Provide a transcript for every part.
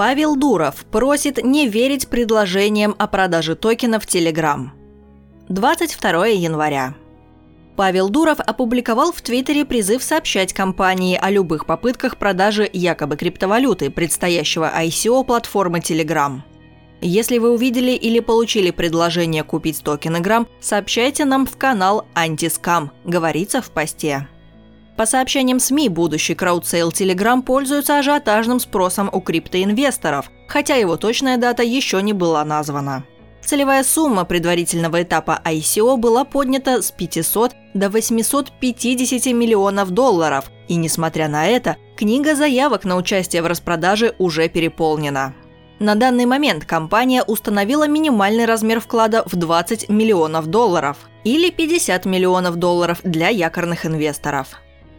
Павел Дуров просит не верить предложениям о продаже токенов Telegram. 22 января. Павел Дуров опубликовал в Твиттере призыв сообщать компании о любых попытках продажи якобы криптовалюты предстоящего ICO платформы Telegram. Если вы увидели или получили предложение купить токены Gram, сообщайте нам в канал «Antiscam», говорится в посте. По сообщениям СМИ, будущий краудсейл Telegram пользуется ажиотажным спросом у криптоинвесторов, хотя его точная дата еще не была названа. Целевая сумма предварительного этапа ICO была поднята с 500 до 850 миллионов долларов, и несмотря на это, книга заявок на участие в распродаже уже переполнена. На данный момент компания установила минимальный размер вклада в 20 миллионов долларов или 50 миллионов долларов для якорных инвесторов.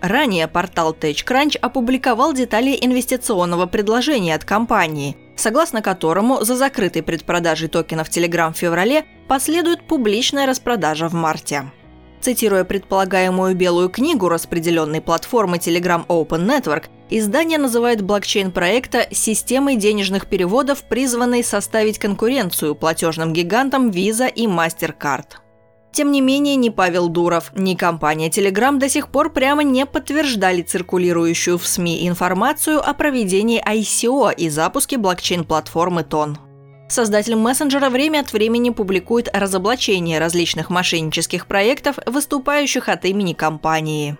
Ранее портал TechCrunch опубликовал детали инвестиционного предложения от компании, согласно которому за закрытой предпродажей токенов Telegram в феврале последует публичная распродажа в марте. Цитируя предполагаемую белую книгу распределенной платформы Telegram Open Network, издание называет блокчейн проекта системой денежных переводов, призванной составить конкуренцию платежным гигантам Visa и MasterCard. Тем не менее, ни Павел Дуров, ни компания Telegram до сих пор прямо не подтверждали циркулирующую в СМИ информацию о проведении ICO и запуске блокчейн-платформы ТОН. Создатель мессенджера время от времени публикует разоблачение различных мошеннических проектов, выступающих от имени компании.